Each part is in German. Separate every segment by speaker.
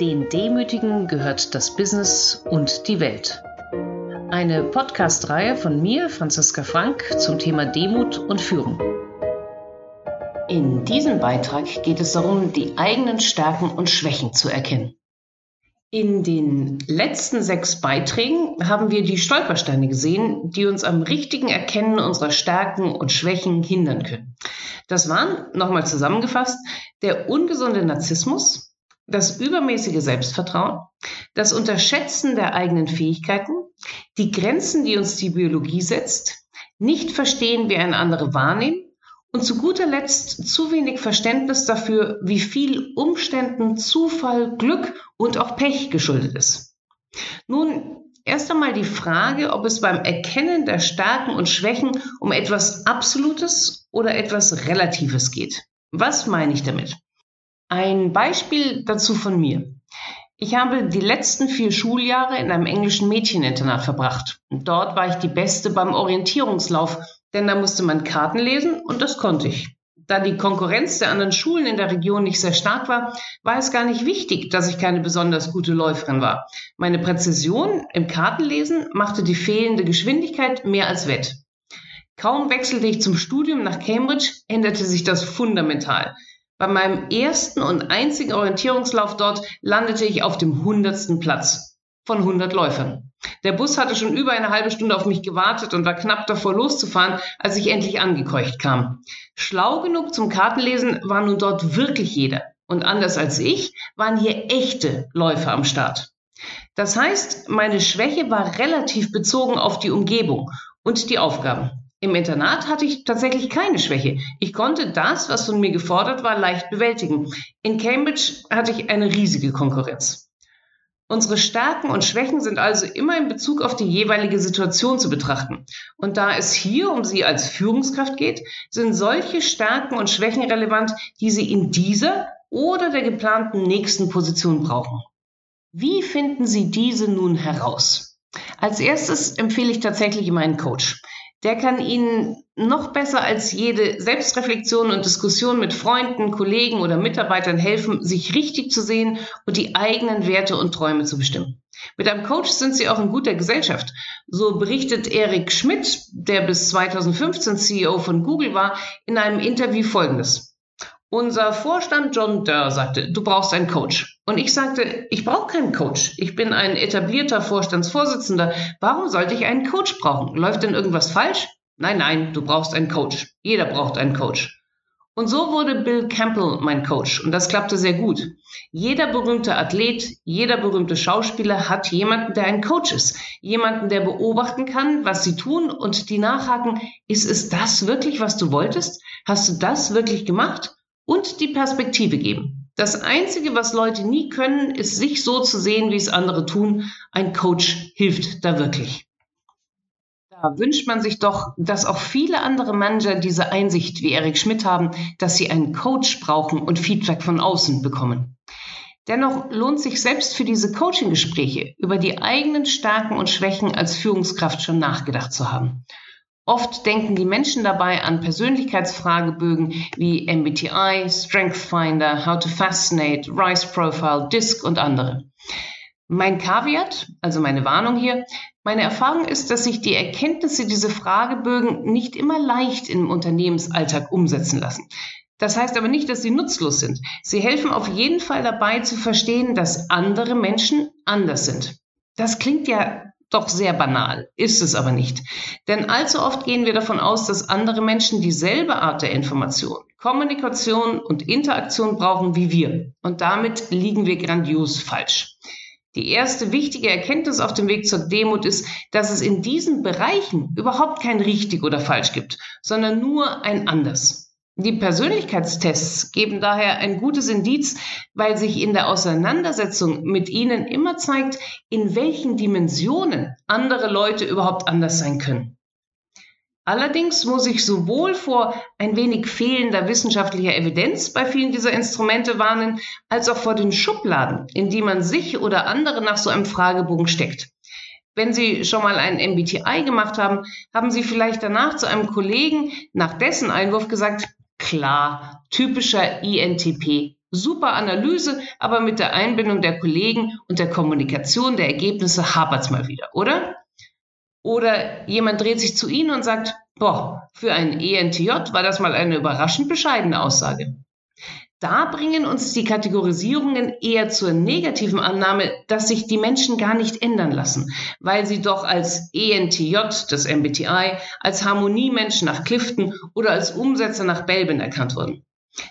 Speaker 1: Den Demütigen gehört das Business und die Welt. Eine Podcast-Reihe von mir, Franziska Frank, zum Thema Demut und Führung. In diesem Beitrag geht es darum, die eigenen Stärken und Schwächen zu erkennen. In den letzten sechs Beiträgen haben wir die Stolpersteine gesehen, die uns am richtigen Erkennen unserer Stärken und Schwächen hindern können. Das waren, nochmal zusammengefasst, der ungesunde Narzissmus, das übermäßige Selbstvertrauen, das Unterschätzen der eigenen Fähigkeiten, die Grenzen, die uns die Biologie setzt, nicht verstehen, wie ein andere wahrnehmen und zu guter Letzt zu wenig Verständnis dafür, wie viel Umständen, Zufall, Glück und auch Pech geschuldet ist. Nun, erst einmal die Frage, ob es beim Erkennen der Stärken und Schwächen um etwas Absolutes oder etwas Relatives geht. Was meine ich damit? Ein Beispiel dazu von mir. Ich habe die letzten vier Schuljahre in einem englischen Mädcheninternat verbracht. Dort war ich die Beste beim Orientierungslauf, denn da musste man Karten lesen und das konnte ich. Da die Konkurrenz der anderen Schulen in der Region nicht sehr stark war, war es gar nicht wichtig, dass ich keine besonders gute Läuferin war. Meine Präzision im Kartenlesen machte die fehlende Geschwindigkeit mehr als wett. Kaum wechselte ich zum Studium nach Cambridge, änderte sich das fundamental. Bei meinem ersten und einzigen Orientierungslauf dort landete ich auf dem hundertsten Platz von 100 Läufern. Der Bus hatte schon über eine halbe Stunde auf mich gewartet und war knapp davor loszufahren, als ich endlich angekeucht kam. Schlau genug zum Kartenlesen war nun dort wirklich jeder. Und anders als ich waren hier echte Läufer am Start. Das heißt, meine Schwäche war relativ bezogen auf die Umgebung und die Aufgaben. Im Internat hatte ich tatsächlich keine Schwäche. Ich konnte das, was von mir gefordert war, leicht bewältigen. In Cambridge hatte ich eine riesige Konkurrenz. Unsere Stärken und Schwächen sind also immer in Bezug auf die jeweilige Situation zu betrachten. Und da es hier um Sie als Führungskraft geht, sind solche Stärken und Schwächen relevant, die Sie in dieser oder der geplanten nächsten Position brauchen. Wie finden Sie diese nun heraus? Als erstes empfehle ich tatsächlich meinen Coach der kann Ihnen noch besser als jede Selbstreflexion und Diskussion mit Freunden, Kollegen oder Mitarbeitern helfen, sich richtig zu sehen und die eigenen Werte und Träume zu bestimmen. Mit einem Coach sind Sie auch in guter Gesellschaft. So berichtet Erik Schmidt, der bis 2015 CEO von Google war, in einem Interview Folgendes. Unser Vorstand John Durr sagte, du brauchst einen Coach. Und ich sagte, ich brauche keinen Coach. Ich bin ein etablierter Vorstandsvorsitzender. Warum sollte ich einen Coach brauchen? Läuft denn irgendwas falsch? Nein, nein, du brauchst einen Coach. Jeder braucht einen Coach. Und so wurde Bill Campbell mein Coach. Und das klappte sehr gut. Jeder berühmte Athlet, jeder berühmte Schauspieler hat jemanden, der ein Coach ist. Jemanden, der beobachten kann, was sie tun und die nachhaken, ist es das wirklich, was du wolltest? Hast du das wirklich gemacht? Und die Perspektive geben. Das Einzige, was Leute nie können, ist sich so zu sehen, wie es andere tun. Ein Coach hilft da wirklich. Da wünscht man sich doch, dass auch viele andere Manager diese Einsicht wie Erik Schmidt haben, dass sie einen Coach brauchen und Feedback von außen bekommen. Dennoch lohnt sich selbst für diese Coaching-Gespräche über die eigenen Stärken und Schwächen als Führungskraft schon nachgedacht zu haben. Oft denken die Menschen dabei an Persönlichkeitsfragebögen wie MBTI, Strength Finder, How to Fascinate, Rise Profile, DISC und andere. Mein Kaviat, also meine Warnung hier, meine Erfahrung ist, dass sich die Erkenntnisse dieser Fragebögen nicht immer leicht im Unternehmensalltag umsetzen lassen. Das heißt aber nicht, dass sie nutzlos sind. Sie helfen auf jeden Fall dabei zu verstehen, dass andere Menschen anders sind. Das klingt ja doch sehr banal, ist es aber nicht. Denn allzu oft gehen wir davon aus, dass andere Menschen dieselbe Art der Information, Kommunikation und Interaktion brauchen wie wir. Und damit liegen wir grandios falsch. Die erste wichtige Erkenntnis auf dem Weg zur Demut ist, dass es in diesen Bereichen überhaupt kein richtig oder falsch gibt, sondern nur ein anders. Die Persönlichkeitstests geben daher ein gutes Indiz, weil sich in der Auseinandersetzung mit ihnen immer zeigt, in welchen Dimensionen andere Leute überhaupt anders sein können. Allerdings muss ich sowohl vor ein wenig fehlender wissenschaftlicher Evidenz bei vielen dieser Instrumente warnen, als auch vor den Schubladen, in die man sich oder andere nach so einem Fragebogen steckt. Wenn Sie schon mal ein MBTI gemacht haben, haben Sie vielleicht danach zu einem Kollegen nach dessen Einwurf gesagt, Klar, typischer INTP. Super Analyse, aber mit der Einbindung der Kollegen und der Kommunikation der Ergebnisse hapert's mal wieder, oder? Oder jemand dreht sich zu Ihnen und sagt, boah, für ein ENTJ war das mal eine überraschend bescheidene Aussage. Da bringen uns die Kategorisierungen eher zur negativen Annahme, dass sich die Menschen gar nicht ändern lassen, weil sie doch als ENTJ des MBTI, als Harmoniemensch nach Clifton oder als Umsetzer nach Belbin erkannt wurden.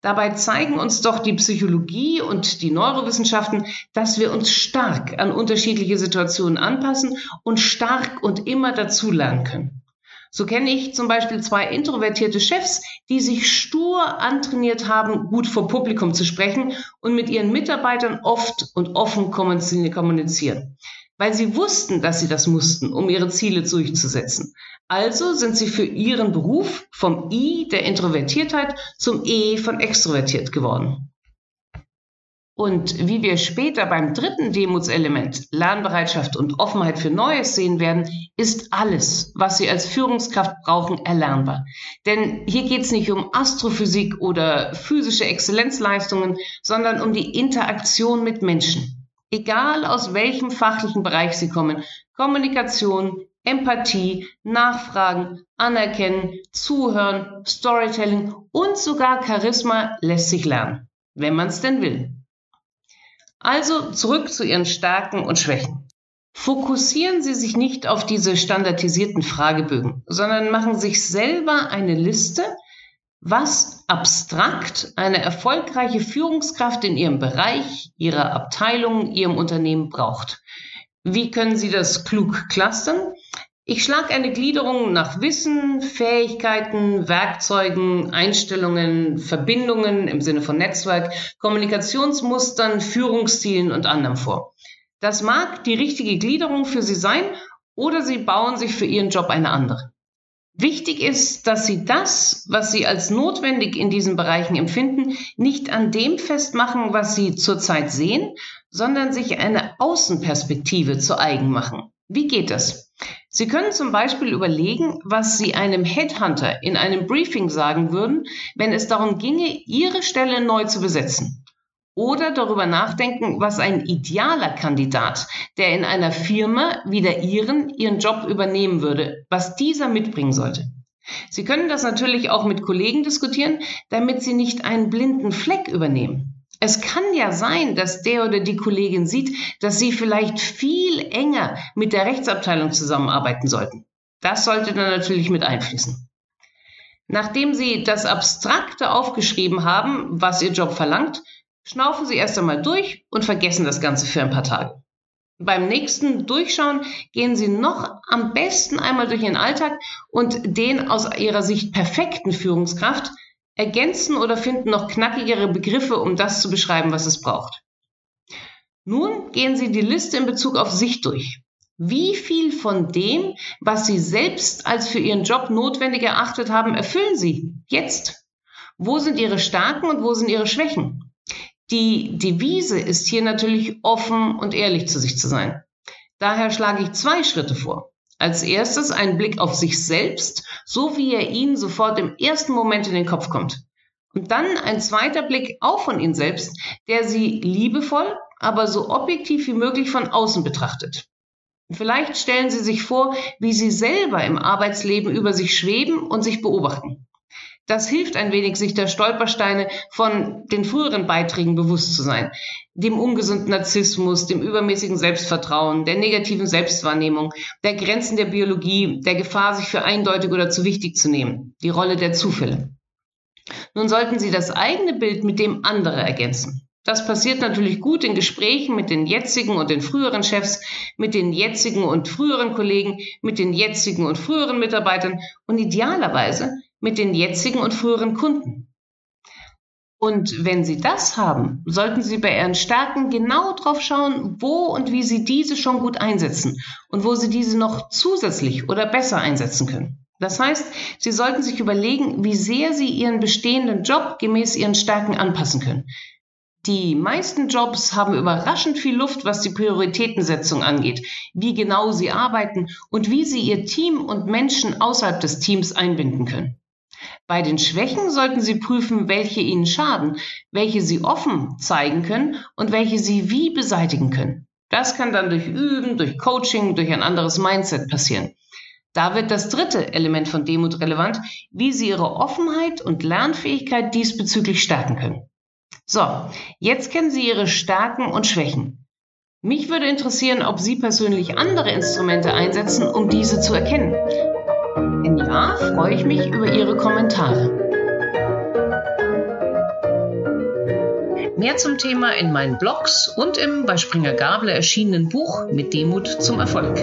Speaker 1: Dabei zeigen uns doch die Psychologie und die Neurowissenschaften, dass wir uns stark an unterschiedliche Situationen anpassen und stark und immer dazulernen können. So kenne ich zum Beispiel zwei introvertierte Chefs, die sich stur antrainiert haben, gut vor Publikum zu sprechen und mit ihren Mitarbeitern oft und offen kommunizieren, weil sie wussten, dass sie das mussten, um ihre Ziele durchzusetzen. Also sind sie für ihren Beruf vom I der Introvertiertheit zum E von extrovertiert geworden. Und wie wir später beim dritten Demutselement Lernbereitschaft und Offenheit für Neues sehen werden, ist alles, was Sie als Führungskraft brauchen, erlernbar. Denn hier geht es nicht um Astrophysik oder physische Exzellenzleistungen, sondern um die Interaktion mit Menschen. Egal aus welchem fachlichen Bereich Sie kommen, Kommunikation, Empathie, Nachfragen, Anerkennen, Zuhören, Storytelling und sogar Charisma lässt sich lernen, wenn man es denn will. Also zurück zu Ihren Stärken und Schwächen. Fokussieren Sie sich nicht auf diese standardisierten Fragebögen, sondern machen sich selber eine Liste, was abstrakt eine erfolgreiche Führungskraft in Ihrem Bereich, Ihrer Abteilung, Ihrem Unternehmen braucht. Wie können Sie das klug clustern? Ich schlage eine Gliederung nach Wissen, Fähigkeiten, Werkzeugen, Einstellungen, Verbindungen im Sinne von Netzwerk, Kommunikationsmustern, Führungszielen und anderem vor. Das mag die richtige Gliederung für Sie sein oder Sie bauen sich für Ihren Job eine andere. Wichtig ist, dass Sie das, was Sie als notwendig in diesen Bereichen empfinden, nicht an dem festmachen, was Sie zurzeit sehen, sondern sich eine Außenperspektive zu eigen machen. Wie geht das? Sie können zum Beispiel überlegen, was Sie einem Headhunter in einem Briefing sagen würden, wenn es darum ginge, Ihre Stelle neu zu besetzen. Oder darüber nachdenken, was ein idealer Kandidat, der in einer Firma wie der Ihren Ihren Job übernehmen würde, was dieser mitbringen sollte. Sie können das natürlich auch mit Kollegen diskutieren, damit Sie nicht einen blinden Fleck übernehmen. Es kann ja sein, dass der oder die Kollegin sieht, dass Sie vielleicht viel enger mit der Rechtsabteilung zusammenarbeiten sollten. Das sollte dann natürlich mit einfließen. Nachdem Sie das Abstrakte aufgeschrieben haben, was Ihr Job verlangt, schnaufen Sie erst einmal durch und vergessen das Ganze für ein paar Tage. Beim nächsten Durchschauen gehen Sie noch am besten einmal durch Ihren Alltag und den aus Ihrer Sicht perfekten Führungskraft ergänzen oder finden noch knackigere Begriffe, um das zu beschreiben, was es braucht. Nun gehen Sie die Liste in Bezug auf sich durch. Wie viel von dem, was Sie selbst als für Ihren Job notwendig erachtet haben, erfüllen Sie jetzt? Wo sind Ihre Stärken und wo sind Ihre Schwächen? Die Devise ist hier natürlich offen und ehrlich zu sich zu sein. Daher schlage ich zwei Schritte vor. Als erstes ein Blick auf sich selbst, so wie er Ihnen sofort im ersten Moment in den Kopf kommt. Und dann ein zweiter Blick auch von Ihnen selbst, der Sie liebevoll, aber so objektiv wie möglich von außen betrachtet. Vielleicht stellen Sie sich vor, wie Sie selber im Arbeitsleben über sich schweben und sich beobachten. Das hilft ein wenig, sich der Stolpersteine von den früheren Beiträgen bewusst zu sein. Dem ungesunden Narzissmus, dem übermäßigen Selbstvertrauen, der negativen Selbstwahrnehmung, der Grenzen der Biologie, der Gefahr, sich für eindeutig oder zu wichtig zu nehmen, die Rolle der Zufälle. Nun sollten Sie das eigene Bild mit dem andere ergänzen. Das passiert natürlich gut in Gesprächen mit den jetzigen und den früheren Chefs, mit den jetzigen und früheren Kollegen, mit den jetzigen und früheren Mitarbeitern und idealerweise mit den jetzigen und früheren Kunden. Und wenn Sie das haben, sollten Sie bei Ihren Stärken genau drauf schauen, wo und wie Sie diese schon gut einsetzen und wo Sie diese noch zusätzlich oder besser einsetzen können. Das heißt, Sie sollten sich überlegen, wie sehr Sie Ihren bestehenden Job gemäß Ihren Stärken anpassen können. Die meisten Jobs haben überraschend viel Luft, was die Prioritätensetzung angeht, wie genau sie arbeiten und wie sie ihr Team und Menschen außerhalb des Teams einbinden können. Bei den Schwächen sollten Sie prüfen, welche Ihnen schaden, welche Sie offen zeigen können und welche Sie wie beseitigen können. Das kann dann durch Üben, durch Coaching, durch ein anderes Mindset passieren. Da wird das dritte Element von Demut relevant, wie Sie Ihre Offenheit und Lernfähigkeit diesbezüglich stärken können. So, jetzt kennen Sie Ihre Stärken und Schwächen. Mich würde interessieren, ob Sie persönlich andere Instrumente einsetzen, um diese zu erkennen. Ja, freue ich mich über Ihre Kommentare. Mehr zum Thema in meinen Blogs und im bei Springer Gabler erschienenen Buch Mit Demut zum Erfolg.